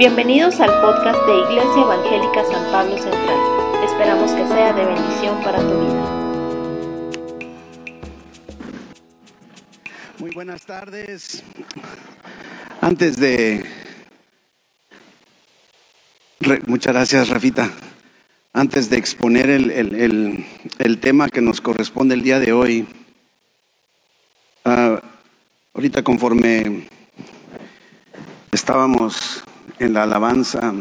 Bienvenidos al podcast de Iglesia Evangélica San Pablo Central. Esperamos que sea de bendición para tu vida. Muy buenas tardes. Antes de... muchas gracias, Rafita. Antes de exponer el, tema que nos corresponde el día de hoy, ah, ahorita conforme estábamos en la alabanza,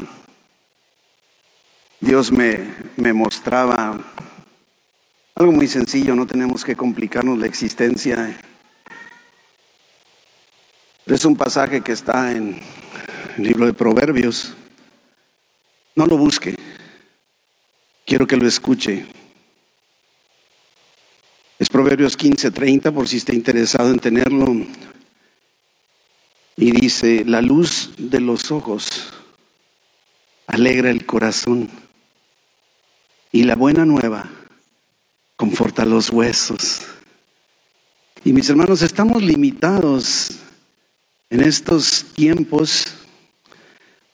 Dios me, me mostraba algo muy sencillo, no tenemos que complicarnos la existencia. Es un pasaje que está en el libro de Proverbios. No lo busque, quiero que lo escuche. Es Proverbios 15:30 por si está interesado en tenerlo. Y dice, la luz de los ojos alegra el corazón y la buena nueva conforta los huesos. Y mis hermanos, estamos limitados en estos tiempos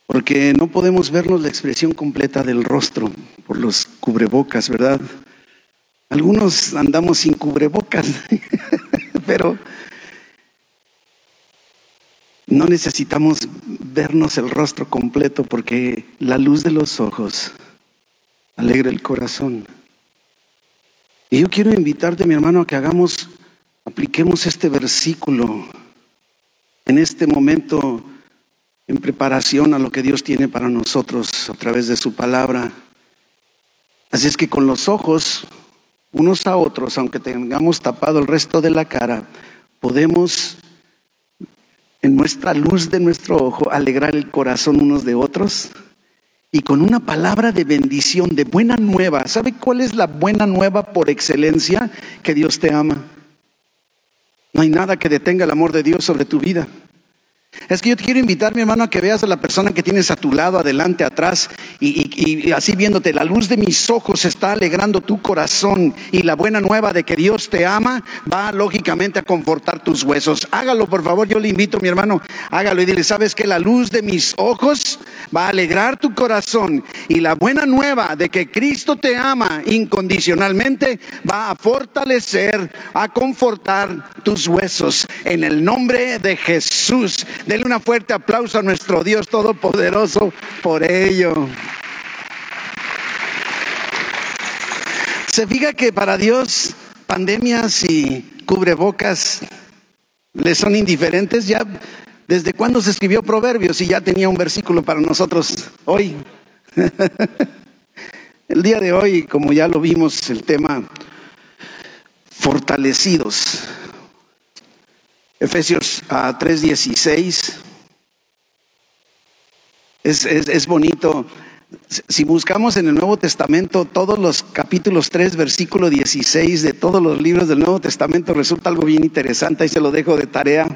porque no podemos vernos la expresión completa del rostro por los cubrebocas, ¿verdad? Algunos andamos sin cubrebocas, pero no necesitamos vernos el rostro completo porque la luz de los ojos alegra el corazón. Y yo quiero invitarte, mi hermano, a que hagamos, apliquemos este versículo en este momento en preparación a lo que Dios tiene para nosotros a través de su palabra. Así es que con los ojos, unos a otros, aunque tengamos tapado el resto de la cara, podemos en nuestra luz de nuestro ojo, alegrar el corazón unos de otros y con una palabra de bendición, de buena nueva. ¿Sabe cuál es la buena nueva por excelencia? Que Dios te ama. No hay nada que detenga el amor de Dios sobre tu vida. Es que yo te quiero invitar, mi hermano, a que veas a la persona que tienes a tu lado, adelante, atrás, y, así viéndote, la luz de mis ojos está alegrando tu corazón y la buena nueva de que Dios te ama va lógicamente a confortar tus huesos. Hágalo, por favor, yo le invito, mi hermano, hágalo y dile, ¿sabes que la luz de mis ojos va a alegrar tu corazón y la buena nueva de que Cristo te ama incondicionalmente va a fortalecer, a confortar tus huesos en el nombre de Jesús. Denle un fuerte aplauso a nuestro Dios Todopoderoso por ello. Se fija que para Dios pandemias y cubrebocas le son indiferentes. Ya desde cuándo se escribió Proverbios y ya tenía un versículo para nosotros hoy. El día de hoy, como ya lo vimos, el tema fortalecidos. Efesios 3:16. Ah, es, es, bonito. Si buscamos en el Nuevo Testamento todos los capítulos 3, versículo 16 de todos los libros del Nuevo Testamento, resulta algo bien interesante y se lo dejo de tarea.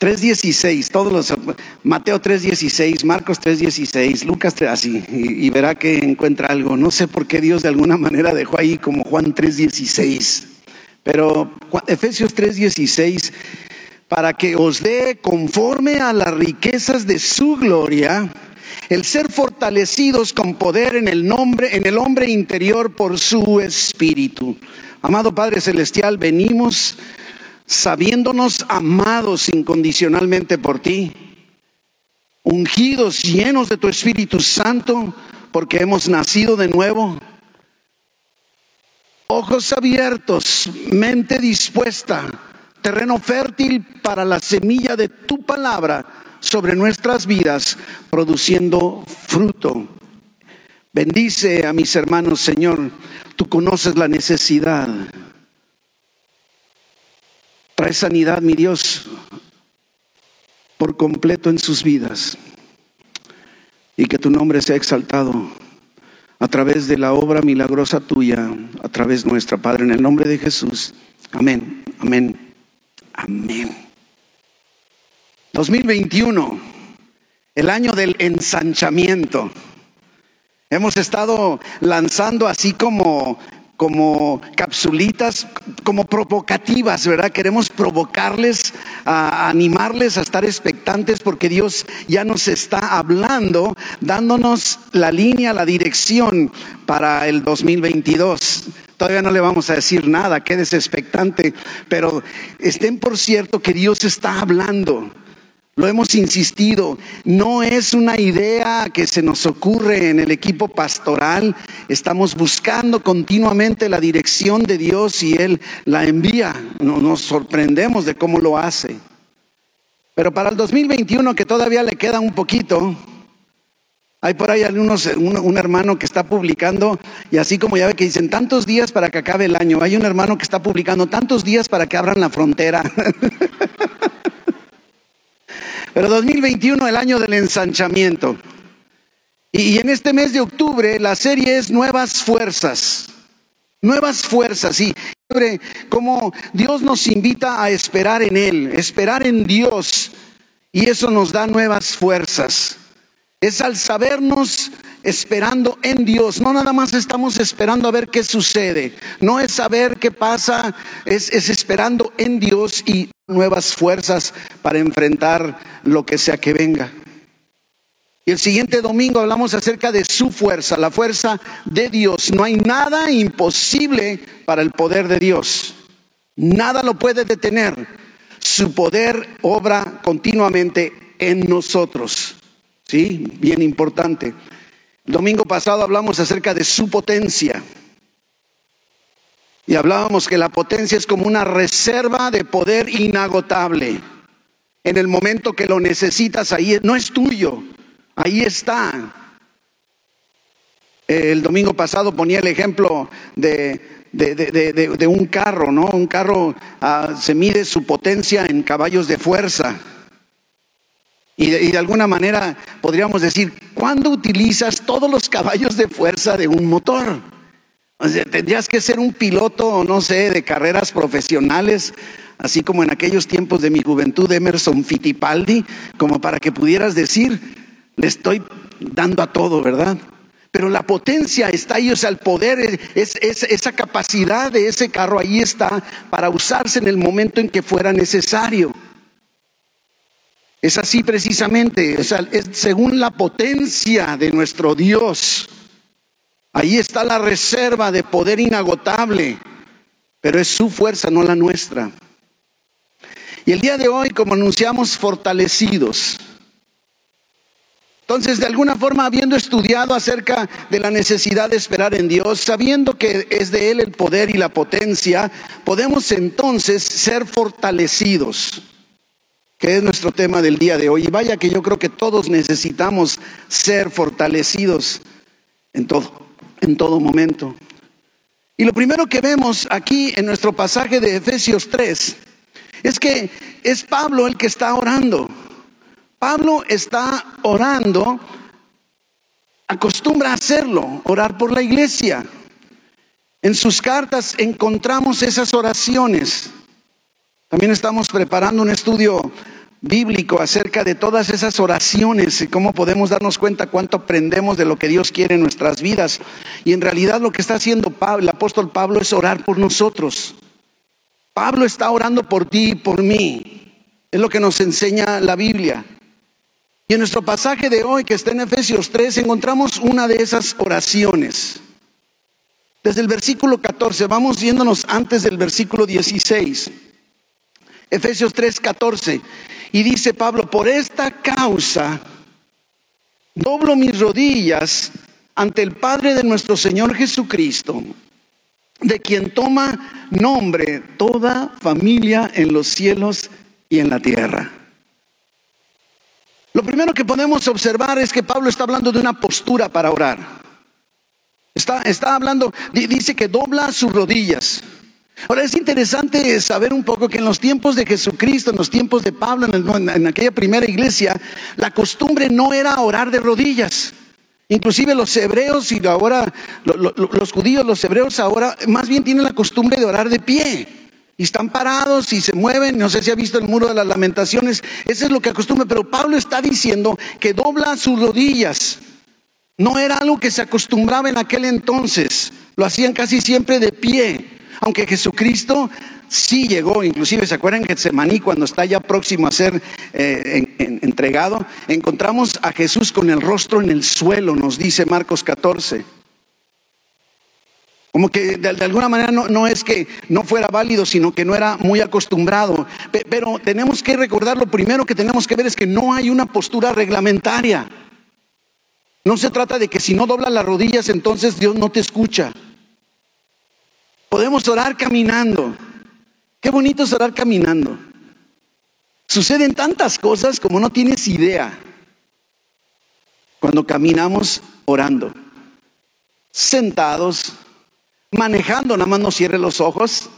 3.16, todos los, Mateo 3.16, Marcos 3.16, Lucas 3, así, y, y, verá que encuentra algo. No sé por qué Dios de alguna manera dejó ahí como Juan 3.16. Pero Efesios 3:16, para que os dé conforme a las riquezas de su gloria, el ser fortalecidos con poder en el nombre, en el hombre interior por su espíritu. Amado Padre Celestial, venimos sabiéndonos amados incondicionalmente por ti, ungidos, llenos de tu Espíritu Santo, porque hemos nacido de nuevo ojos abiertos, mente dispuesta, terreno fértil para la semilla de tu palabra sobre nuestras vidas, produciendo fruto. Bendice a mis hermanos, Señor. Tú conoces la necesidad. Trae sanidad, mi Dios, por completo en sus vidas. Y que tu nombre sea exaltado a través de la obra milagrosa tuya, a través nuestra, Padre, en el nombre de Jesús. Amén, amén, amén. 2021, el año del ensanchamiento. Hemos estado lanzando así como como capsulitas, como provocativas, ¿verdad? Queremos provocarles, a animarles a estar expectantes porque Dios ya nos está hablando, dándonos la línea, la dirección para el 2022. Todavía no le vamos a decir nada, quédese expectante, pero estén por cierto que Dios está hablando. Lo hemos insistido, no es una idea que se nos ocurre en el equipo pastoral, estamos buscando continuamente la dirección de Dios y Él la envía, no, nos sorprendemos de cómo lo hace. Pero para el 2021, que todavía le queda un poquito, hay por ahí algunos, un, un, hermano que está publicando, y así como ya ve que dicen tantos días para que acabe el año, hay un hermano que está publicando tantos días para que abran la frontera. Pero 2021, el año del ensanchamiento. Y, en este mes de octubre la serie es Nuevas Fuerzas. Nuevas fuerzas, y como Dios nos invita a esperar en Él, esperar en Dios, y eso nos da nuevas fuerzas. Es al sabernos esperando en Dios. No nada más estamos esperando a ver qué sucede. No es saber qué pasa, es, es, esperando en Dios y nuevas fuerzas para enfrentar lo que sea que venga. Y el siguiente domingo hablamos acerca de su fuerza, la fuerza de Dios. No hay nada imposible para el poder de Dios. Nada lo puede detener. Su poder obra continuamente en nosotros. ¿Sí? Bien importante. El domingo pasado hablamos acerca de su potencia. Y hablábamos que la potencia es como una reserva de poder inagotable. En el momento que lo necesitas, ahí no es tuyo, ahí está. El domingo pasado ponía el ejemplo de, de, un carro, ¿no? Un carro ah, se mide su potencia en caballos de fuerza. Y de, alguna manera podríamos decir, ¿cuándo utilizas todos los caballos de fuerza de un motor? O sea, tendrías que ser un piloto, no sé, de carreras profesionales, así como en aquellos tiempos de mi juventud, Emerson Fittipaldi, como para que pudieras decir, le estoy dando a todo, ¿verdad? Pero la potencia está ahí, o sea, el poder, es, es, esa capacidad de ese carro ahí está para usarse en el momento en que fuera necesario. Es así precisamente, es según la potencia de nuestro Dios. Ahí está la reserva de poder inagotable, pero es su fuerza, no la nuestra. Y el día de hoy, como anunciamos, fortalecidos. Entonces, de alguna forma, habiendo estudiado acerca de la necesidad de esperar en Dios, sabiendo que es de Él el poder y la potencia, podemos entonces ser fortalecidos que es nuestro tema del día de hoy. Y vaya que yo creo que todos necesitamos ser fortalecidos en todo, en todo momento. Y lo primero que vemos aquí en nuestro pasaje de Efesios 3 es que es Pablo el que está orando. Pablo está orando, acostumbra a hacerlo, orar por la iglesia. En sus cartas encontramos esas oraciones. También estamos preparando un estudio bíblico acerca de todas esas oraciones y cómo podemos darnos cuenta cuánto aprendemos de lo que Dios quiere en nuestras vidas. Y en realidad lo que está haciendo Pablo, el apóstol Pablo es orar por nosotros. Pablo está orando por ti y por mí. Es lo que nos enseña la Biblia. Y en nuestro pasaje de hoy, que está en Efesios 3, encontramos una de esas oraciones. Desde el versículo 14, vamos yéndonos antes del versículo 16. Efesios 3:14. Y dice Pablo, por esta causa doblo mis rodillas ante el Padre de nuestro Señor Jesucristo, de quien toma nombre toda familia en los cielos y en la tierra. Lo primero que podemos observar es que Pablo está hablando de una postura para orar. Está, está hablando, dice que dobla sus rodillas. Ahora es interesante saber un poco que en los tiempos de Jesucristo, en los tiempos de Pablo, en, aquella primera iglesia, la costumbre no era orar de rodillas. Inclusive los hebreos y ahora los judíos, los hebreos ahora más bien tienen la costumbre de orar de pie. Y están parados y se mueven. No sé si ha visto el muro de las lamentaciones. Eso es lo que acostumbra. Pero Pablo está diciendo que dobla sus rodillas. No era algo que se acostumbraba en aquel entonces. Lo hacían casi siempre de pie, aunque Jesucristo sí llegó, inclusive se acuerdan que Getsemaní cuando está ya próximo a ser eh, entregado, encontramos a Jesús con el rostro en el suelo, nos dice Marcos 14. Como que de, alguna manera no, no, es que no fuera válido, sino que no era muy acostumbrado. Pero tenemos que recordar, lo primero que tenemos que ver es que no hay una postura reglamentaria. No se trata de que si no doblas las rodillas, entonces Dios no te escucha. Podemos orar caminando. Qué bonito es orar caminando. Suceden tantas cosas como no tienes idea cuando caminamos orando. Sentados, manejando, nada más no cierre los ojos.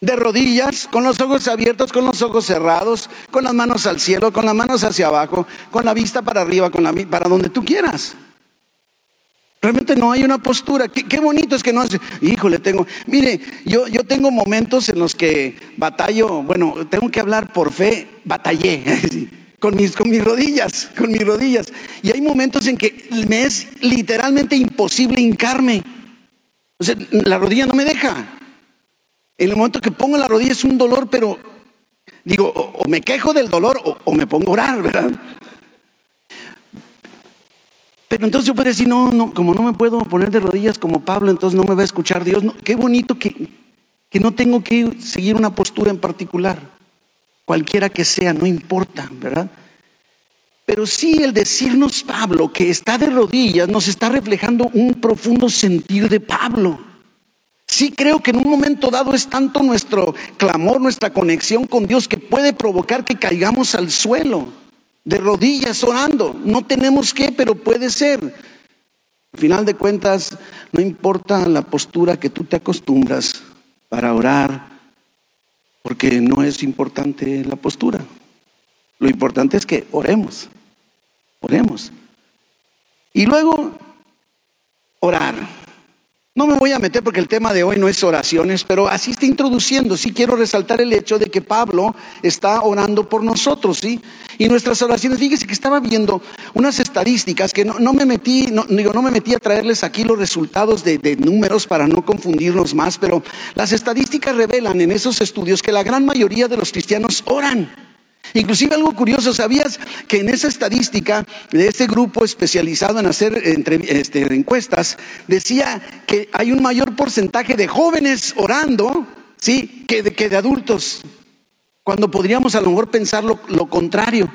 De rodillas, con los ojos abiertos, con los ojos cerrados, con las manos al cielo, con las manos hacia abajo, con la vista para arriba, con la para donde tú quieras. Realmente no hay una postura. Qué, bonito es que no hace, híjole, tengo, mire, yo, yo tengo momentos en los que batallo, bueno, tengo que hablar por fe, batallé con mis, con mis rodillas, con mis rodillas. Y hay momentos en que me es literalmente imposible hincarme. O sea, la rodilla no me deja. En el momento que pongo la rodilla es un dolor, pero digo, o, me quejo del dolor o, me pongo a orar, ¿verdad? Pero entonces yo puedo decir, no, no, como no me puedo poner de rodillas como Pablo, entonces no me va a escuchar Dios. qué bonito que, que no tengo que seguir una postura en particular, cualquiera que sea, no importa, ¿verdad? Pero sí el decirnos Pablo que está de rodillas nos está reflejando un profundo sentir de Pablo. Sí creo que en un momento dado es tanto nuestro clamor, nuestra conexión con Dios que puede provocar que caigamos al suelo, de rodillas orando. No tenemos que, pero puede ser. Al final de cuentas, no importa la postura que tú te acostumbras para orar, porque no es importante la postura. Lo importante es que oremos. Oremos. Y luego, orar. No me voy a meter porque el tema de hoy no es oraciones, pero así está introduciendo. Sí quiero resaltar el hecho de que Pablo está orando por nosotros, ¿sí? Y nuestras oraciones, fíjese que estaba viendo unas estadísticas que no, me metí, no, digo, no me metí a traerles aquí los resultados de, de números para no confundirnos más, pero las estadísticas revelan en esos estudios que la gran mayoría de los cristianos oran. Inclusive algo curioso, ¿sabías que en esa estadística de este grupo especializado en hacer este, encuestas, decía que hay un mayor porcentaje de jóvenes orando, ¿sí? Que de, que de adultos, cuando podríamos a lo mejor pensar lo, lo contrario.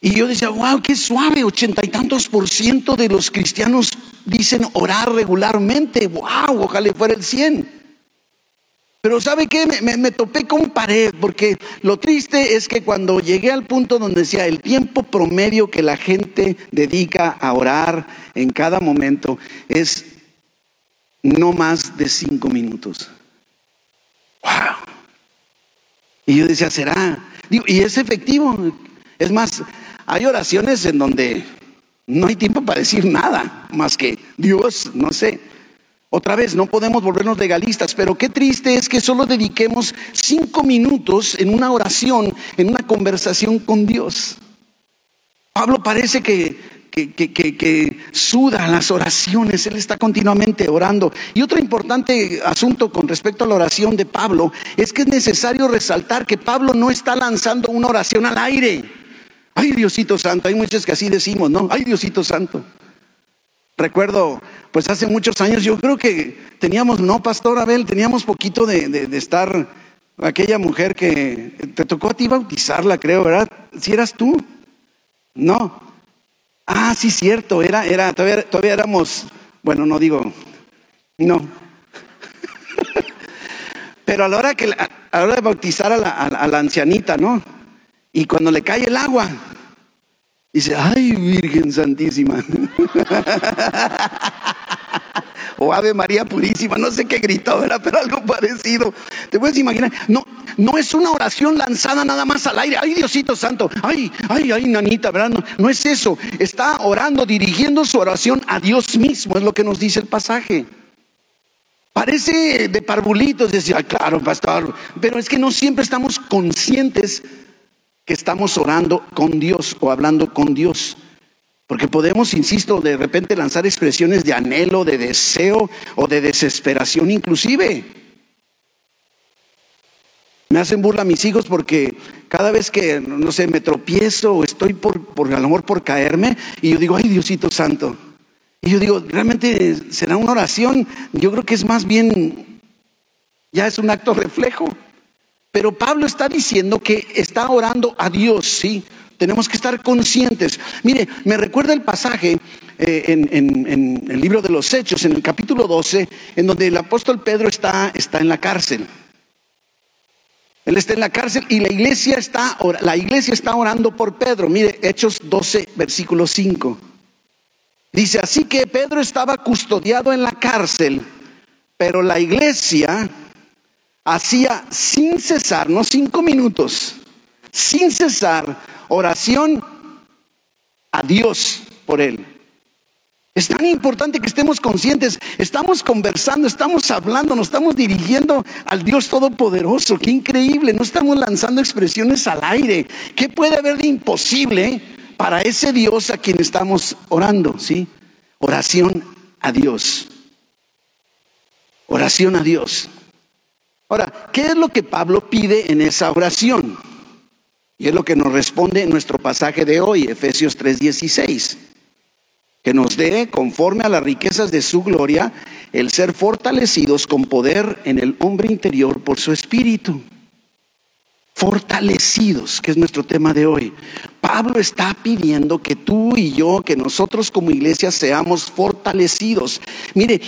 Y yo decía, wow, qué suave, ochenta y tantos por ciento de los cristianos dicen orar regularmente, wow, ojalá fuera el cien. Pero ¿sabe qué? Me, topé con pared, porque lo triste es que cuando llegué al punto donde decía el tiempo promedio que la gente dedica a orar en cada momento es no más de cinco minutos. ¡Wow! Y yo decía, ¿será? y es efectivo. Es más, hay oraciones en donde no hay tiempo para decir nada, más que Dios, no sé. Otra vez, no podemos volvernos legalistas, pero qué triste es que solo dediquemos cinco minutos en una oración, en una conversación con Dios. Pablo parece que, que, que, que, suda las oraciones, él está continuamente orando. Y otro importante asunto con respecto a la oración de Pablo es que es necesario resaltar que Pablo no está lanzando una oración al aire. Ay, Diosito Santo, hay muchos que así decimos, ¿no? Ay, Diosito Santo. Recuerdo, pues hace muchos años, yo creo que teníamos, no, Pastor Abel, teníamos poquito de, estar, aquella mujer que te tocó a ti bautizarla, creo, ¿verdad? Si eras tú. No. Ah, sí, cierto, era, era, todavía, todavía éramos, bueno, no digo, no. Pero a la hora que, a la hora de bautizar a la, a la ancianita, ¿no? Y cuando le cae el agua, Dice, ay Virgen Santísima. o Ave María Purísima, no sé qué gritó, ¿verdad? Pero algo parecido. Te puedes imaginar, no, no es una oración lanzada nada más al aire. Ay Diosito Santo, ay, ay, ay, nanita, ¿verdad? No, no es eso. Está orando, dirigiendo su oración a Dios mismo, es lo que nos dice el pasaje. Parece de parvulitos decir, ay, claro, pastor, pero es que no siempre estamos conscientes que estamos orando con Dios o hablando con Dios. Porque podemos, insisto, de repente lanzar expresiones de anhelo, de deseo o de desesperación inclusive. Me hacen burla mis hijos porque cada vez que, no sé, me tropiezo o estoy por, por a lo mejor por caerme y yo digo, ay Diosito Santo. Y yo digo, realmente será una oración. Yo creo que es más bien, ya es un acto reflejo. Pero Pablo está diciendo que está orando a Dios, ¿sí? Tenemos que estar conscientes. Mire, me recuerda el pasaje eh, en, el libro de los Hechos, en el capítulo 12, en donde el apóstol Pedro está, está en la cárcel. Él está en la cárcel y la iglesia está, la iglesia está orando por Pedro. Mire, Hechos 12, versículo 5. Dice, así que Pedro estaba custodiado en la cárcel, pero la iglesia hacía sin cesar, no cinco minutos, sin cesar oración a Dios por él. Es tan importante que estemos conscientes, estamos conversando, estamos hablando, nos estamos dirigiendo al Dios Todopoderoso. Qué increíble, no estamos lanzando expresiones al aire. ¿Qué puede haber de imposible para ese Dios a quien estamos orando? ¿Sí? Oración a Dios. Oración a Dios. Ahora, ¿qué es lo que Pablo pide en esa oración? Y es lo que nos responde nuestro pasaje de hoy, Efesios 3:16, que nos dé, conforme a las riquezas de su gloria, el ser fortalecidos con poder en el hombre interior por su espíritu. Fortalecidos, que es nuestro tema de hoy. Pablo está pidiendo que tú y yo, que nosotros como iglesia seamos fortalecidos. Mire,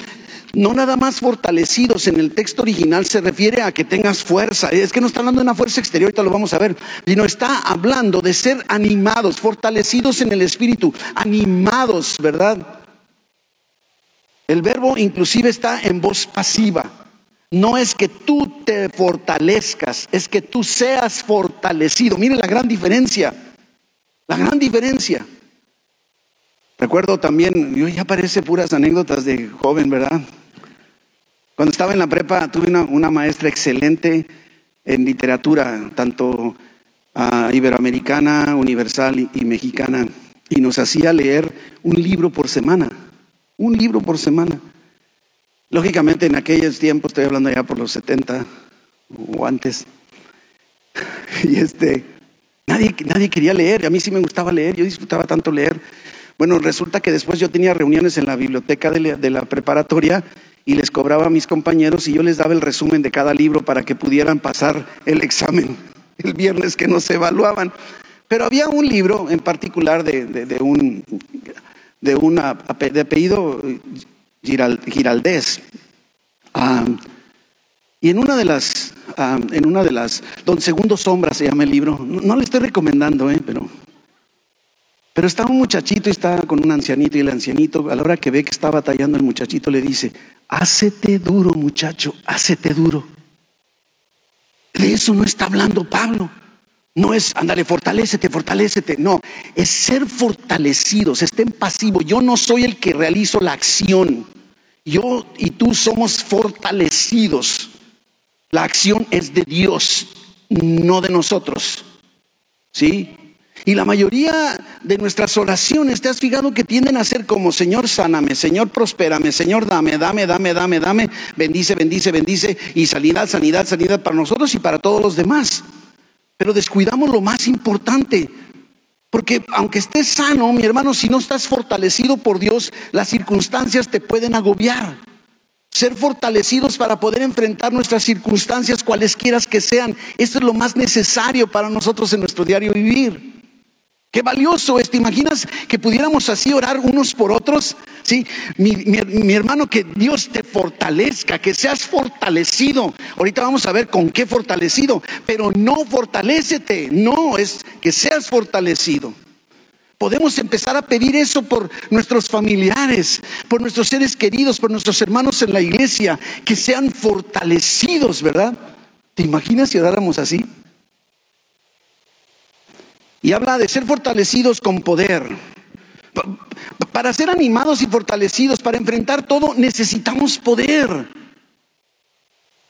no nada más fortalecidos en el texto original se refiere a que tengas fuerza. Es que no está hablando de una fuerza exterior, ahorita lo vamos a ver, sino está hablando de ser animados, fortalecidos en el espíritu, animados, ¿verdad? El verbo inclusive está en voz pasiva. No es que tú te fortalezcas, es que tú seas fortalecido. Mire la gran diferencia, la gran diferencia. Recuerdo también, yo ya parece puras anécdotas de joven, ¿verdad? Cuando estaba en la prepa tuve una, maestra excelente en literatura, tanto ah, iberoamericana, universal y, mexicana, y nos hacía leer un libro por semana, un libro por semana. Lógicamente en aquellos tiempos, estoy hablando ya por los 70 o antes, y este, nadie, nadie quería leer, a mí sí me gustaba leer, yo disfrutaba tanto leer. Bueno, resulta que después yo tenía reuniones en la biblioteca de la preparatoria y les cobraba a mis compañeros y yo les daba el resumen de cada libro para que pudieran pasar el examen el viernes que nos evaluaban. Pero había un libro en particular de, un de, una, de apellido Giraldés. y en una de las, en una de las, Don Segundo Sombra se llama el libro. No, no le estoy recomendando, ¿eh? pero pero está un muchachito y está con un ancianito y el ancianito a la hora que ve que está batallando el muchachito le dice, hácete duro muchacho, hácete duro. De eso no está hablando Pablo. No es, ándale, fortalecete, fortalecete. No, es ser fortalecidos, estén pasivos. Yo no soy el que realizo la acción. Yo y tú somos fortalecidos. La acción es de Dios, no de nosotros. ¿Sí? Y la mayoría de nuestras oraciones, ¿te has fijado que tienden a ser como, Señor, sáname, Señor, prospérame, Señor, dame, dame, dame, dame, dame, bendice, bendice, bendice, y sanidad, sanidad, sanidad para nosotros y para todos los demás? Pero descuidamos lo más importante, porque aunque estés sano, mi hermano, si no estás fortalecido por Dios, las circunstancias te pueden agobiar. Ser fortalecidos para poder enfrentar nuestras circunstancias, cualesquiera que sean, esto es lo más necesario para nosotros en nuestro diario vivir. Qué valioso es, ¿te imaginas que pudiéramos así orar unos por otros? Sí, mi, hermano, que Dios te fortalezca, que seas fortalecido. Ahorita vamos a ver con qué fortalecido, pero no fortalecete, no, es que seas fortalecido. Podemos empezar a pedir eso por nuestros familiares, por nuestros seres queridos, por nuestros hermanos en la iglesia, que sean fortalecidos, ¿verdad? ¿Te imaginas si oráramos así? Y habla de ser fortalecidos con poder. Para ser animados y fortalecidos, para enfrentar todo, necesitamos poder.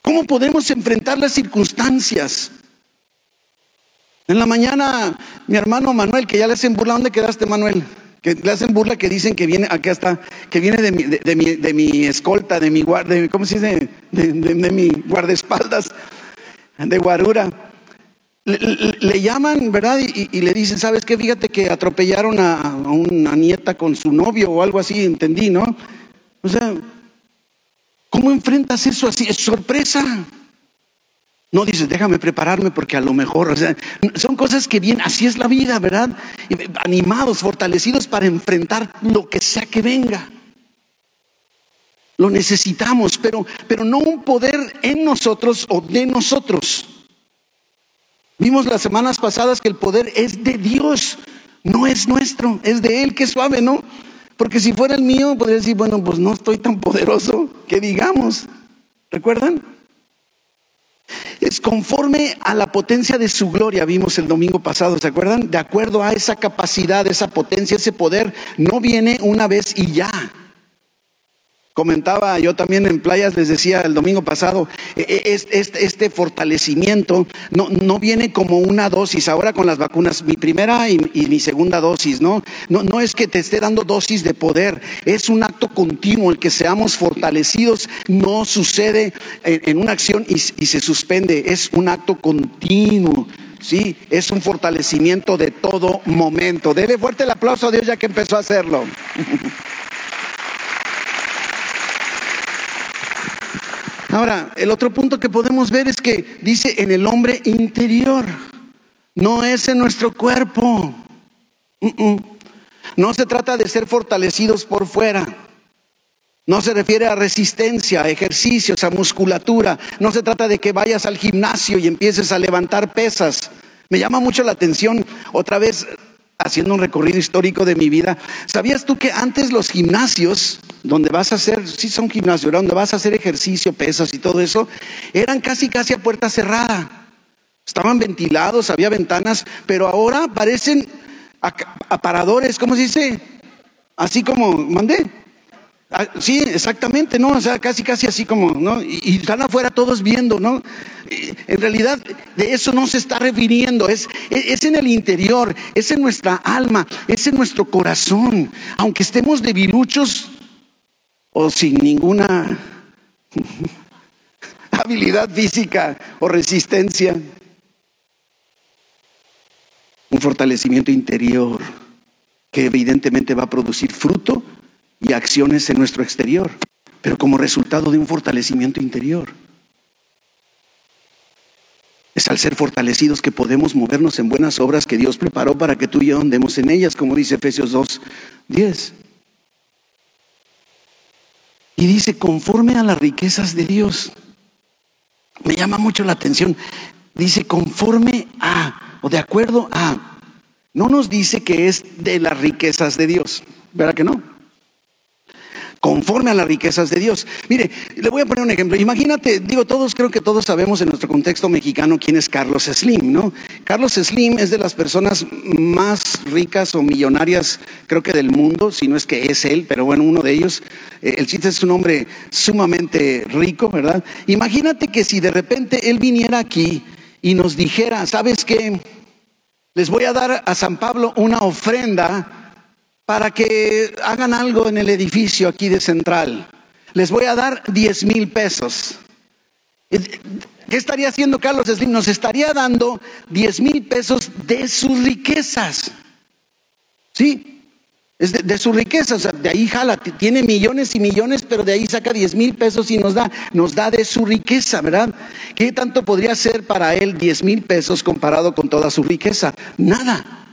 ¿Cómo podemos enfrentar las circunstancias? En la mañana, mi hermano Manuel, que ya le hacen burla, ¿dónde quedaste, Manuel? que le hacen burla que dicen que viene, acá está, que viene de mi, de, mi, de mi escolta, de mi guarda, ¿cómo se dice? De, mi guardaespaldas, de guarura. Le, llaman, ¿verdad? Y, le dicen, ¿sabes qué? Fíjate que atropellaron a, a, una nieta con su novio o algo así, entendí, ¿no? O sea, ¿cómo enfrentas eso así? Es sorpresa. No dices, déjame prepararme porque a lo mejor, o sea, son cosas que vienen, así es la vida, ¿verdad? Animados, fortalecidos para enfrentar lo que sea que venga. Lo necesitamos, pero, pero no un poder en nosotros o de nosotros. Vimos las semanas pasadas que el poder es de Dios, no es nuestro, es de Él, que suave, ¿no? Porque si fuera el mío, podría decir, bueno, pues no estoy tan poderoso que digamos. ¿Recuerdan? Es conforme a la potencia de su gloria, vimos el domingo pasado, ¿se acuerdan? De acuerdo a esa capacidad, esa potencia, ese poder, no viene una vez y ya. Comentaba yo también en playas, les decía el domingo pasado, e, e, este, fortalecimiento no, no, viene como una dosis, ahora con las vacunas, mi primera y, mi segunda dosis, ¿no? ¿no? No es que te esté dando dosis de poder, es un acto continuo, el que seamos fortalecidos no sucede en, una acción y, se suspende, es un acto continuo. Sí, es un fortalecimiento de todo momento. Dele fuerte el aplauso a Dios ya que empezó a hacerlo. Ahora, el otro punto que podemos ver es que dice en el hombre interior, no es en nuestro cuerpo. No se trata de ser fortalecidos por fuera. No se refiere a resistencia, a ejercicios, a musculatura. No se trata de que vayas al gimnasio y empieces a levantar pesas. Me llama mucho la atención, otra vez haciendo un recorrido histórico de mi vida. ¿Sabías tú que antes los gimnasios donde vas a hacer, sí son gimnasios, donde vas a hacer ejercicio, pesas y todo eso, eran casi casi a puerta cerrada. Estaban ventilados, había ventanas, pero ahora parecen aparadores, ¿cómo se dice? Así como, mandé. Ah, sí, exactamente, ¿no? O sea, casi, casi así como, ¿no? Y, están afuera todos viendo, ¿no? En realidad, de eso no se está refiriendo, es, es en el interior, es en nuestra alma, es en nuestro corazón. Aunque estemos debiluchos, o sin ninguna habilidad física o resistencia. Un fortalecimiento interior que evidentemente va a producir fruto y acciones en nuestro exterior, pero como resultado de un fortalecimiento interior. Es al ser fortalecidos que podemos movernos en buenas obras que Dios preparó para que tú y yo andemos en ellas, como dice Efesios 2, 10. Y dice, conforme a las riquezas de Dios. Me llama mucho la atención. Dice, conforme a, o de acuerdo a. No nos dice que es de las riquezas de Dios. ¿Verdad que no? Conforme a las riquezas de Dios. Mire, le voy a poner un ejemplo. Imagínate, digo, todos, creo que todos sabemos en nuestro contexto mexicano quién es Carlos Slim, ¿no? Carlos Slim es de las personas más ricas o millonarias, creo que del mundo, si no es que es él, pero bueno, uno de ellos. Eh, el chiste es un hombre sumamente rico, ¿verdad? Imagínate que si de repente él viniera aquí y nos dijera, ¿sabes qué? Les voy a dar a San Pablo una ofrenda para que hagan algo en el edificio aquí de Central. Les voy a dar 10 mil pesos. ¿Qué estaría haciendo Carlos Slim? Nos estaría dando 10 mil pesos de sus riquezas. ¿Sí? Es de, de, sus riquezas, o sea, de ahí jala, tiene millones y millones, pero de ahí saca 10 mil pesos y nos da, nos da de su riqueza, ¿verdad? ¿Qué tanto podría ser para él 10 mil pesos comparado con toda su riqueza? Nada.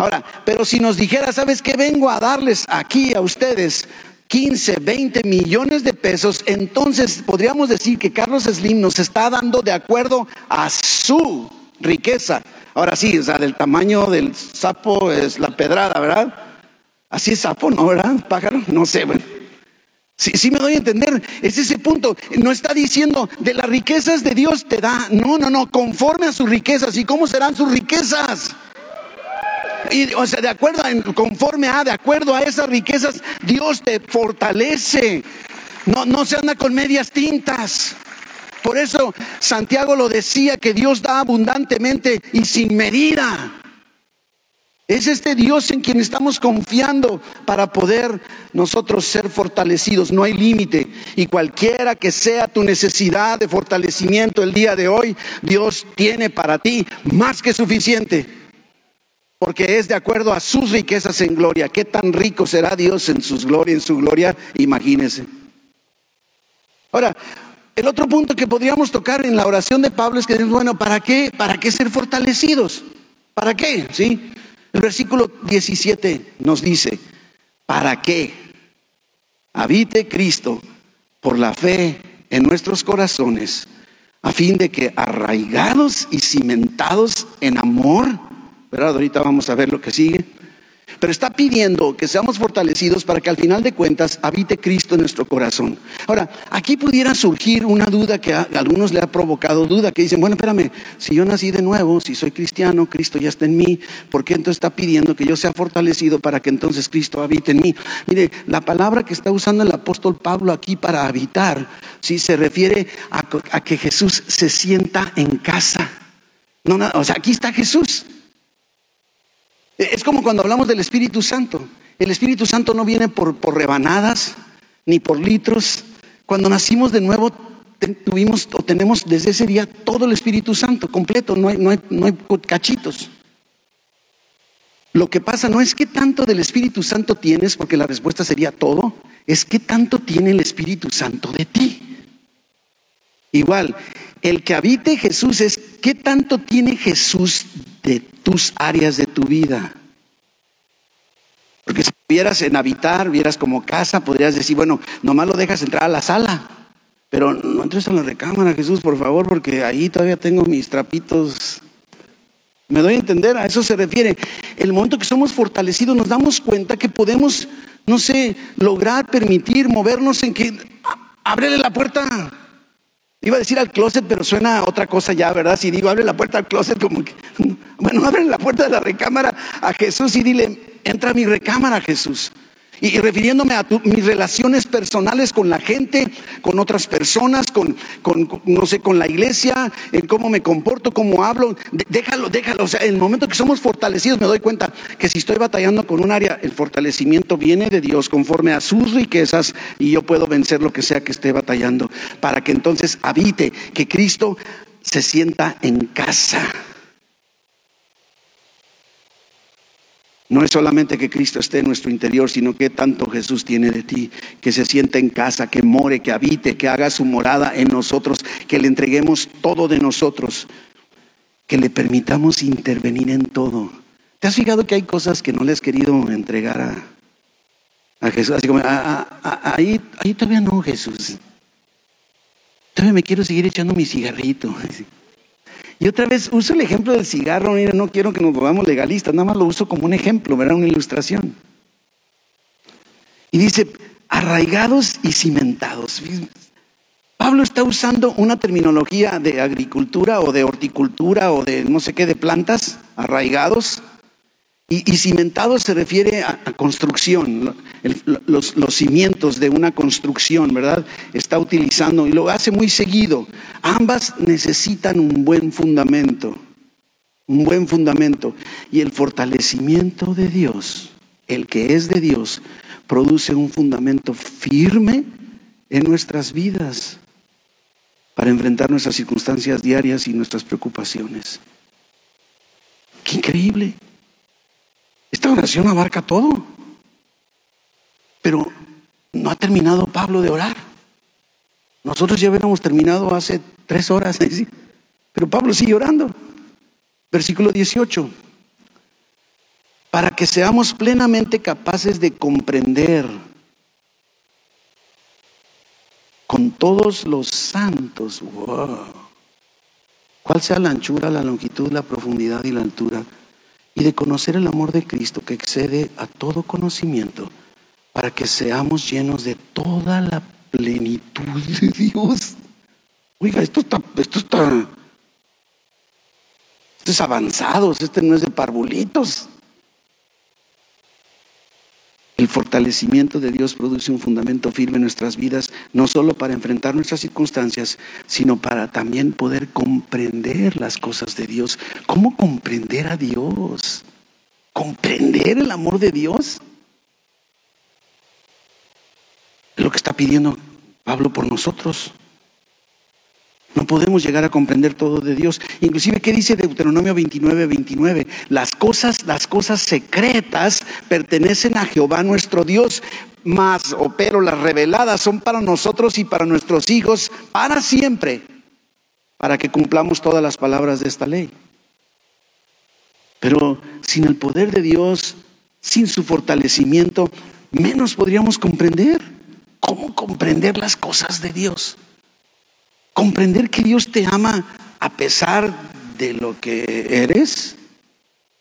Ahora, pero si nos dijera, ¿sabes qué? Vengo a darles aquí a ustedes 15, 20 millones de pesos, entonces podríamos decir que Carlos Slim nos está dando de acuerdo a su riqueza. Ahora sí, o sea, del tamaño del sapo es la pedrada, ¿verdad? Así es sapo, ¿no? ¿Verdad? Pájaro, no sé, bueno. Sí, sí me doy a entender, es ese punto. No está diciendo de las riquezas de Dios te da, no, no, no, conforme a sus riquezas. ¿Y cómo serán sus riquezas? Y, o sea, de acuerdo, conforme a, de acuerdo a esas riquezas, Dios te fortalece. No, no se anda con medias tintas. Por eso Santiago lo decía que Dios da abundantemente y sin medida. Es este Dios en quien estamos confiando para poder nosotros ser fortalecidos. No hay límite. Y cualquiera que sea tu necesidad de fortalecimiento el día de hoy, Dios tiene para ti más que suficiente. Porque es de acuerdo a sus riquezas en gloria. ¿Qué tan rico será Dios en sus gloria, en su gloria? Imagínese. Ahora, el otro punto que podríamos tocar en la oración de Pablo es que, bueno, ¿para qué? ¿Para qué ser fortalecidos? ¿Para qué? ¿Sí? El versículo 17 nos dice, ¿para qué? Habite Cristo por la fe en nuestros corazones, a fin de que arraigados y cimentados en amor, ¿verdad? Ahorita vamos a ver lo que sigue pero está pidiendo que seamos fortalecidos para que al final de cuentas habite Cristo en nuestro corazón. Ahora, aquí pudiera surgir una duda que a algunos le ha provocado duda, que dicen, bueno, espérame, si yo nací de nuevo, si soy cristiano, Cristo ya está en mí, ¿por qué entonces está pidiendo que yo sea fortalecido para que entonces Cristo habite en mí? Mire, la palabra que está usando el apóstol Pablo aquí para habitar, sí, se refiere a, que Jesús se sienta en casa. No, o sea, aquí está Jesús. Es como cuando hablamos del Espíritu Santo. El Espíritu Santo no viene por, rebanadas ni por litros. Cuando nacimos de nuevo, tuvimos o tenemos desde ese día todo el Espíritu Santo completo, no hay, no no hay cachitos. Lo que pasa no es qué tanto del Espíritu Santo tienes, porque la respuesta sería todo, es qué tanto tiene el Espíritu Santo de ti. Igual, el que habite Jesús es qué tanto tiene Jesús de áreas de tu vida. Porque si vieras en habitar, vieras como casa, podrías decir, bueno, nomás lo dejas entrar a la sala, pero no entres a la recámara, Jesús, por favor, porque ahí todavía tengo mis trapitos. Me doy a entender, a eso se refiere. El momento que somos fortalecidos nos damos cuenta que podemos, no sé, lograr, permitir, movernos en que, ábrele la puerta, Iba a decir al closet, pero suena otra cosa ya, ¿verdad? Si digo, abre la puerta al closet, como que, bueno, abre la puerta de la recámara a Jesús y dile, entra a mi recámara, Jesús. Y, refiriéndome a mis relaciones personales con la gente, con otras personas, con, no sé, con la iglesia, en cómo me comporto, cómo hablo, déjalo, déjalo. O sea, en el momento que somos fortalecidos me doy cuenta que si estoy batallando con un área, el fortalecimiento viene de Dios conforme a sus riquezas y yo puedo vencer lo que sea que esté batallando, para que entonces habite, que Cristo se sienta en casa. No es solamente que Cristo esté en nuestro interior, sino que tanto Jesús tiene de ti, que se sienta en casa, que more, que habite, que haga su morada en nosotros, que le entreguemos todo de nosotros, que le permitamos intervenir en todo. ¿Te has fijado que hay cosas que no le has querido entregar a, Jesús? Así como, ahí, ahí todavía no, Jesús. Todavía me quiero seguir echando mi cigarrito. Y otra vez uso el ejemplo del cigarro, mira, no quiero que nos volvamos legalistas, nada más lo uso como un ejemplo, ¿verdad? Una ilustración. Y dice, arraigados y cimentados. Pablo está usando una terminología de agricultura o de horticultura o de no sé qué, de plantas, arraigados, y, cimentado se refiere a, construcción, los, los, cimientos de una construcción, ¿verdad? Está utilizando y lo hace muy seguido. Ambas necesitan un buen fundamento, un buen fundamento. Y el fortalecimiento de Dios, el que es de Dios, produce un fundamento firme en nuestras vidas para enfrentar nuestras circunstancias diarias y nuestras preocupaciones. ¡Qué increíble! Esta oración abarca todo. Pero no ha terminado Pablo de orar. Nosotros ya hubiéramos terminado hace tres horas, pero Pablo sigue orando. Versículo 18. Para que seamos plenamente capaces de comprender con todos los santos, wow, cuál sea la anchura, la longitud, la profundidad y la altura y de conocer el amor de Cristo que excede a todo conocimiento, para que seamos llenos de toda la plenitud de Dios. Oiga, esto está, esto está, esto es avanzado, este no es de parvulitos. El fortalecimiento de Dios produce un fundamento firme en nuestras vidas, no solo para enfrentar nuestras circunstancias, sino para también poder comprender las cosas de Dios. ¿Cómo comprender a Dios? comprender el amor de Dios. Es lo que está pidiendo Pablo por nosotros. No podemos llegar a comprender todo de Dios. Inclusive, ¿qué dice Deuteronomio 29, 29? Las cosas, las cosas secretas pertenecen a Jehová nuestro Dios, mas, o pero las reveladas son para nosotros y para nuestros hijos para siempre, para que cumplamos todas las palabras de esta ley. Pero sin el poder de Dios, sin su fortalecimiento, menos podríamos comprender. ¿Cómo comprender las cosas de Dios? Comprender que Dios te ama a pesar de lo que eres.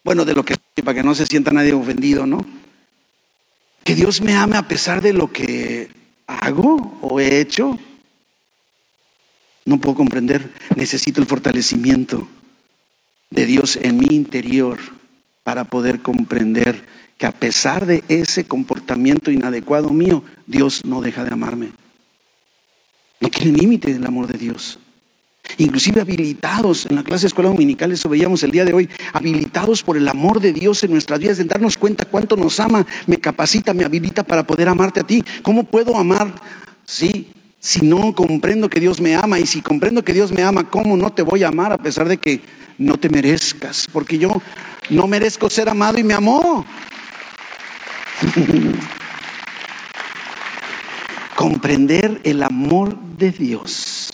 Bueno, de lo que soy, para que no se sienta nadie ofendido, ¿no? Que Dios me ame a pesar de lo que hago o he hecho. No puedo comprender. Necesito el fortalecimiento de Dios en mi interior para poder comprender que a pesar de ese comportamiento inadecuado mío, Dios no deja de amarme. No tiene límite el amor de Dios. Inclusive habilitados en la clase de escuela dominical, eso veíamos el día de hoy, habilitados por el amor de Dios en nuestras vidas, de darnos cuenta cuánto nos ama, me capacita, me habilita para poder amarte a ti. ¿Cómo puedo amar? Sí, si no comprendo que Dios me ama y si comprendo que Dios me ama, ¿cómo no te voy a amar a pesar de que no te merezcas? Porque yo no merezco ser amado y me amó. comprender el amor de Dios.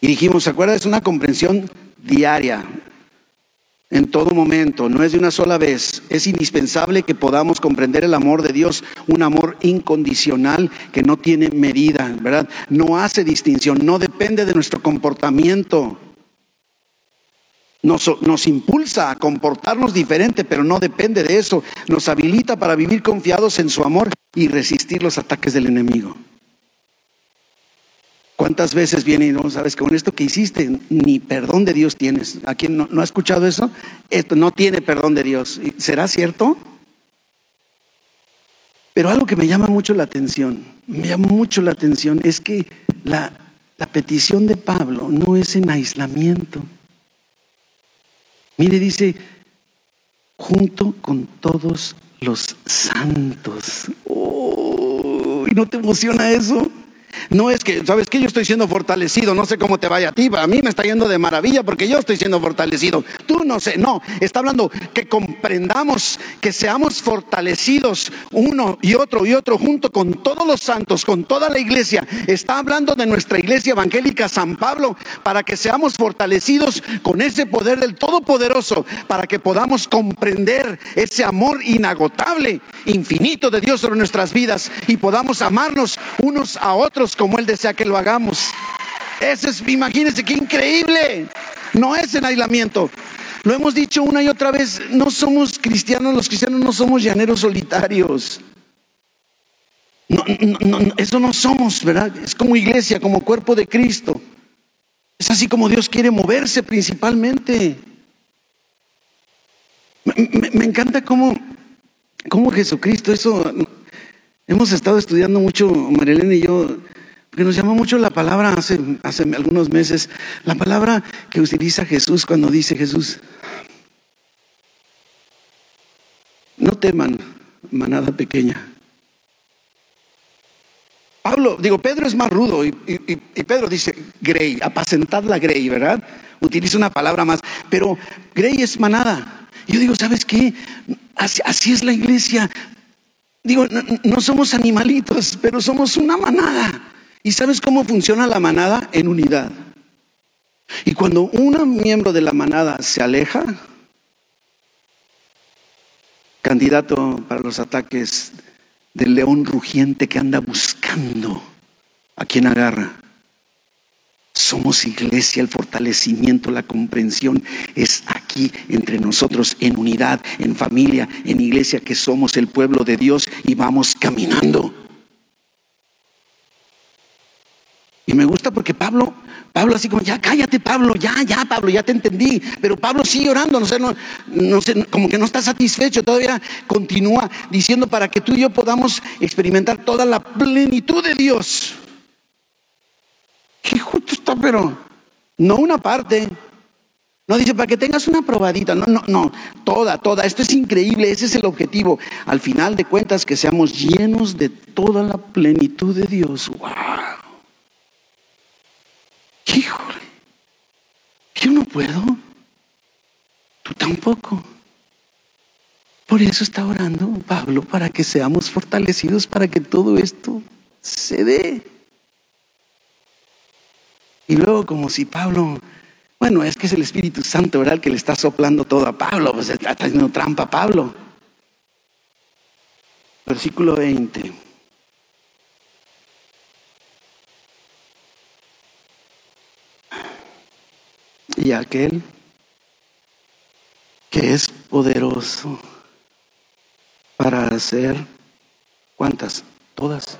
Y dijimos, ¿se acuerda? Es una comprensión diaria, en todo momento, no es de una sola vez. Es indispensable que podamos comprender el amor de Dios, un amor incondicional que no tiene medida, ¿verdad? No hace distinción, no depende de nuestro comportamiento. Nos, impulsa a comportarnos diferente, pero no depende de eso. Nos habilita para vivir confiados en su amor y resistir los ataques del enemigo. ¿Cuántas veces viene y no sabes con esto que hiciste ni perdón de Dios tienes? ¿A quién no, ha escuchado eso? Esto no tiene perdón de Dios. ¿Será cierto? Pero algo que me llama mucho la atención, me llama mucho la atención, es que la petición de Pablo no es en aislamiento. Mire, dice, junto con todos los santos. Oh, ¿Y no te emociona eso? No es que, ¿sabes qué? Yo estoy siendo fortalecido, no sé cómo te vaya a ti, a mí me está yendo de maravilla porque yo estoy siendo fortalecido. Tú no sé, no, está hablando que comprendamos, que seamos fortalecidos uno y otro y otro junto con todos los santos, con toda la iglesia. Está hablando de nuestra iglesia evangélica San Pablo para que seamos fortalecidos con ese poder del Todopoderoso, para que podamos comprender ese amor inagotable, infinito de Dios sobre nuestras vidas y podamos amarnos unos a otros como Él desea que lo hagamos. Ese es, imagínense qué increíble. No es en aislamiento. Lo hemos dicho una y otra vez, no somos cristianos, los cristianos no somos llaneros solitarios. Eso no somos, ¿verdad? Es como iglesia, como cuerpo de Cristo. Es así como Dios quiere moverse principalmente. Me, encanta cómo, cómo Jesucristo, eso hemos estado estudiando mucho, Marilena y yo, porque nos llamó mucho la palabra hace, hace algunos meses, la palabra que utiliza Jesús cuando dice Jesús, no teman, manada pequeña. Pablo, digo, Pedro es más rudo y, Pedro dice, grey, apacentad la grey, ¿verdad? Utiliza una palabra más, pero grey es manada. Yo digo, ¿sabes qué? Así, así es la iglesia. Digo, no, somos animalitos, pero somos una manada. ¿Y sabes cómo funciona la manada? En unidad. Y cuando un miembro de la manada se aleja, candidato para los ataques del león rugiente que anda buscando a quien agarra. Somos iglesia, el fortalecimiento, la comprensión es aquí entre nosotros, en unidad, en familia, en iglesia, que somos el pueblo de Dios y vamos caminando. Y me gusta porque Pablo, Pablo así como, ya cállate Pablo, ya, ya Pablo, ya te entendí. Pero Pablo sigue orando, no sé, no, sé, como que no está satisfecho, todavía continúa diciendo para que tú y yo podamos experimentar toda la plenitud de Dios. Qué justo pero no una parte, No dice para que tengas una probadita, no, no, no, toda, toda. Esto es increíble, ese es el objetivo. Al final de cuentas, que seamos llenos de toda la plenitud de Dios. ¡Wow! Híjole, yo no puedo, tú tampoco. Por eso está orando Pablo, para que seamos fortalecidos, para que todo esto se dé. Y luego como si Pablo, bueno, es que es el Espíritu Santo, ¿verdad? Que le está soplando todo a Pablo, pues está haciendo trampa a Pablo. Versículo 20. Y aquel que es poderoso para hacer, ¿cuántas? Todas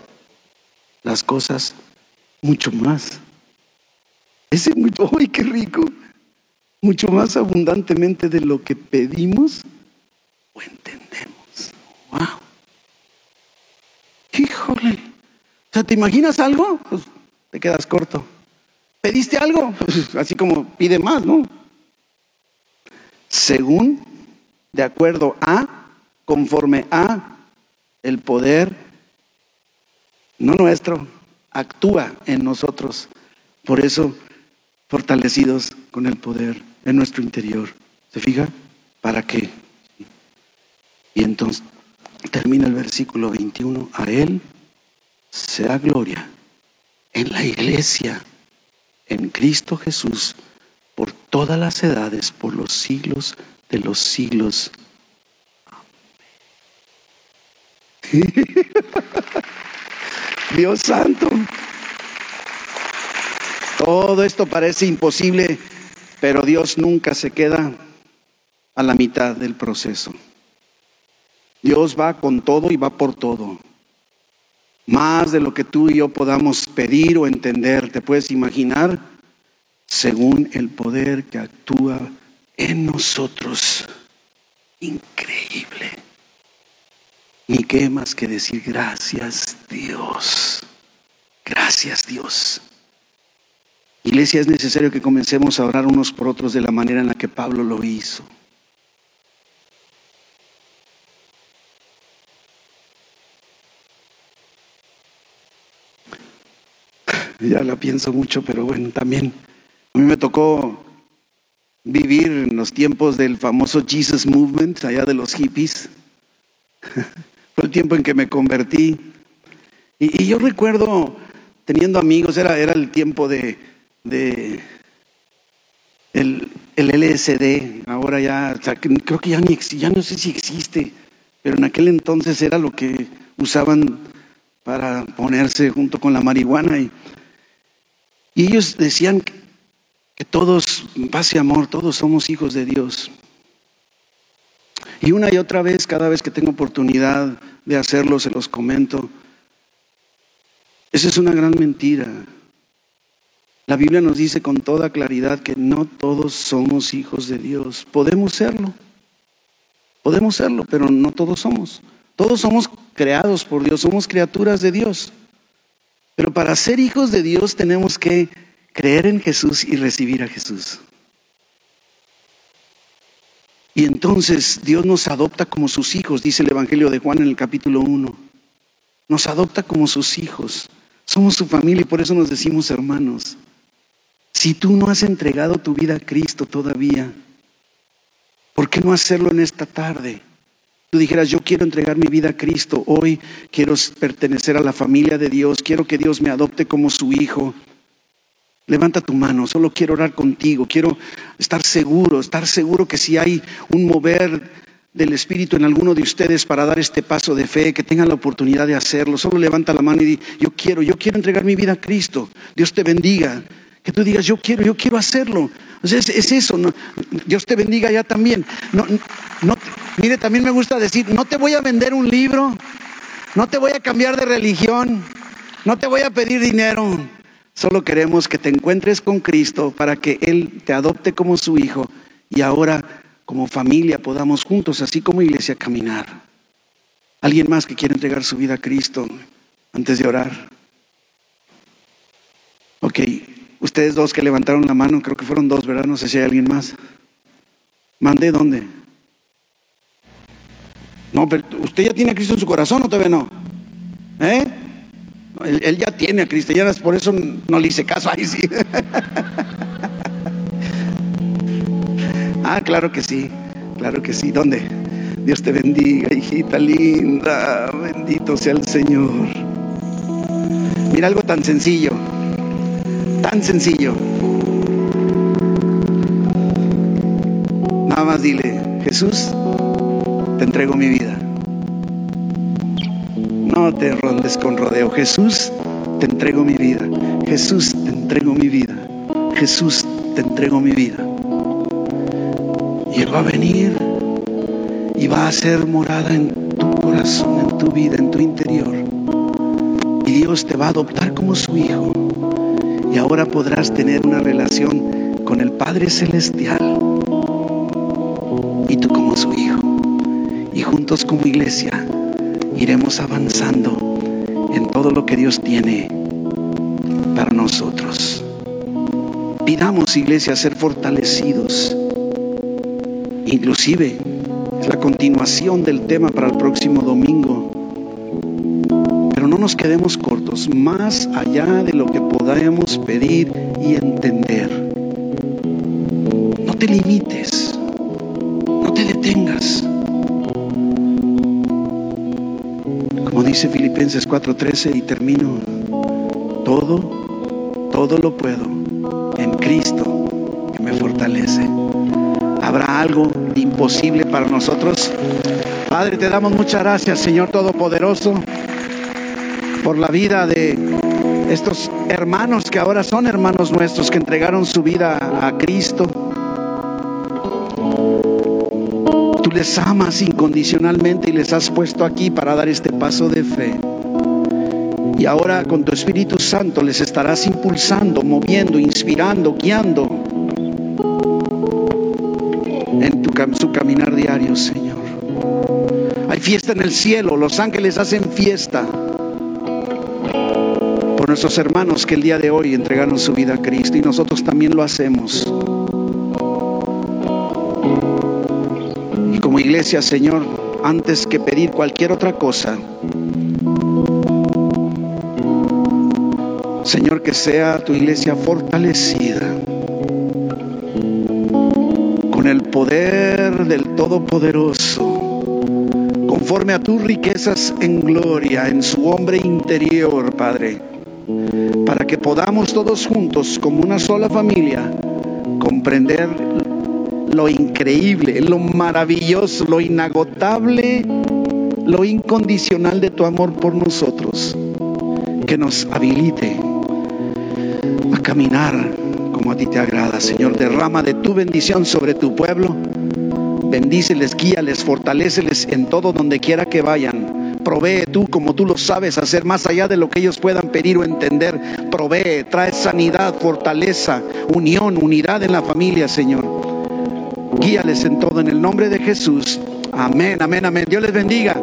las cosas, mucho más. Ese mucho, ¡ay, qué rico! Mucho más abundantemente de lo que pedimos o entendemos. ¡Wow! Híjole. O sea, ¿te imaginas algo? Pues te quedas corto. ¿Pediste algo? Pues, así como pide más, ¿no? Según, de acuerdo a conforme a el poder, no nuestro, actúa en nosotros. Por eso, fortalecidos con el poder en nuestro interior. ¿Se fija? ¿Para qué? Y entonces termina el versículo 21. A Él sea gloria en la iglesia, en Cristo Jesús, por todas las edades, por los siglos de los siglos. Dios santo. Todo esto parece imposible, pero Dios nunca se queda a la mitad del proceso. Dios va con todo y va por todo. Más de lo que tú y yo podamos pedir o entender, te puedes imaginar, según el poder que actúa en nosotros. Increíble. Ni qué más que decir gracias Dios. Gracias Dios. Iglesia, es necesario que comencemos a orar unos por otros de la manera en la que Pablo lo hizo. Ya la pienso mucho, pero bueno, también a mí me tocó vivir en los tiempos del famoso Jesus Movement, allá de los hippies. Fue el tiempo en que me convertí. Y, yo recuerdo teniendo amigos, era, era el tiempo de, el, LSD, ahora ya, creo que ya, ni, ya no sé si existe, pero en aquel entonces era lo que usaban para ponerse junto con la marihuana. Y, ellos decían que todos, paz y amor, todos somos hijos de Dios. Y una y otra vez, cada vez que tengo oportunidad de hacerlo, se los comento. Esa es una gran mentira. La Biblia nos dice con toda claridad que no todos somos hijos de Dios. Podemos serlo. Podemos serlo, pero no todos somos. Todos somos creados por Dios, somos criaturas de Dios. Pero para ser hijos de Dios tenemos que creer en Jesús y recibir a Jesús. Y entonces Dios nos adopta como sus hijos, dice el Evangelio de Juan en el capítulo 1. Nos adopta como sus hijos. Somos su familia y por eso nos decimos hermanos. Si tú no has entregado tu vida a Cristo todavía, ¿por qué no hacerlo en esta tarde? Tú dijeras, yo quiero entregar mi vida a Cristo, hoy quiero pertenecer a la familia de Dios, quiero que Dios me adopte como su hijo. Levanta tu mano, solo quiero orar contigo, quiero estar seguro, estar seguro que si hay un mover del Espíritu en alguno de ustedes para dar este paso de fe, que tengan la oportunidad de hacerlo, solo levanta la mano y di, yo quiero, yo quiero entregar mi vida a Cristo, Dios te bendiga, que tú digas, yo quiero, yo quiero hacerlo. es, eso, Dios te bendiga ya también. No, mire, también me gusta decir, no te voy a vender un libro, no te voy a cambiar de religión, no te voy a pedir dinero. Solo queremos que te encuentres con Cristo para que Él te adopte como su hijo y ahora como familia podamos juntos, así como iglesia, caminar. ¿Alguien más que quiere entregar su vida a Cristo antes de orar? Ok, ustedes dos que levantaron la mano, creo que fueron dos, ¿verdad? No sé si hay alguien más. ¿Mandé dónde? No, pero usted ya tiene a Cristo en su corazón o todavía no? ¿Eh? Él, ya tiene a Cristo, ya por eso no le hice caso ahí sí. ah, claro que sí, claro que sí. ¿Dónde? Dios te bendiga, hijita linda. Bendito sea el Señor. Mira algo tan sencillo, tan sencillo. Nada más dile, Jesús, te entrego mi vida. No te rondes con rodeo. Jesús, te entrego mi vida. Jesús, te entrego mi vida. Jesús, te entrego mi vida. Y Él va a venir y va a ser morada en tu corazón, en tu vida, en tu interior. Y Dios te va a adoptar como su hijo. Y ahora podrás tener una relación con el Padre Celestial y tú como su hijo. Y juntos como iglesia iremos avanzando en todo lo que Dios tiene para nosotros. Pidamos, iglesia, ser fortalecidos. Inclusive, es la continuación del tema para el próximo domingo. No nos quedemos cortos, más allá de lo que podamos pedir y entender. No te limites tengas. Como dice Filipenses 4:13 y termino, todo, todo lo puedo en Cristo que me fortalece. ¿Habrá algo imposible para nosotros? Padre, te damos muchas gracias, Señor Todopoderoso, por la vida de estos hermanos que ahora son hermanos nuestros, que entregaron su vida a Cristo les amas incondicionalmente y les has puesto aquí para dar este paso de fe. Y ahora con tu Espíritu Santo les estarás impulsando, moviendo, inspirando, guiando en tu, su caminar diario, Señor. Hay fiesta en el cielo, los ángeles hacen fiesta por nuestros hermanos que el día de hoy entregaron su vida a Cristo y nosotros también lo hacemos. como iglesia, Señor, antes que pedir cualquier otra cosa, Señor, que sea tu iglesia fortalecida con el poder del Todopoderoso, conforme a tus riquezas en gloria, en su hombre interior, Padre, para que podamos todos juntos, como una sola familia, comprender lo increíble, lo maravilloso, lo inagotable, lo incondicional de tu amor por nosotros, que nos habilite a caminar como a ti te agrada, Señor. Derrama de tu bendición sobre tu pueblo. Bendíceles, guíales, fortaleceles en todo donde quiera que vayan. Provee tú como tú lo sabes hacer más allá de lo que ellos puedan pedir o entender. Provee, trae sanidad, fortaleza, unión, unidad en la familia, Señor. Guíales en todo en el nombre de Jesús. Amén, amén, amén. Dios les bendiga.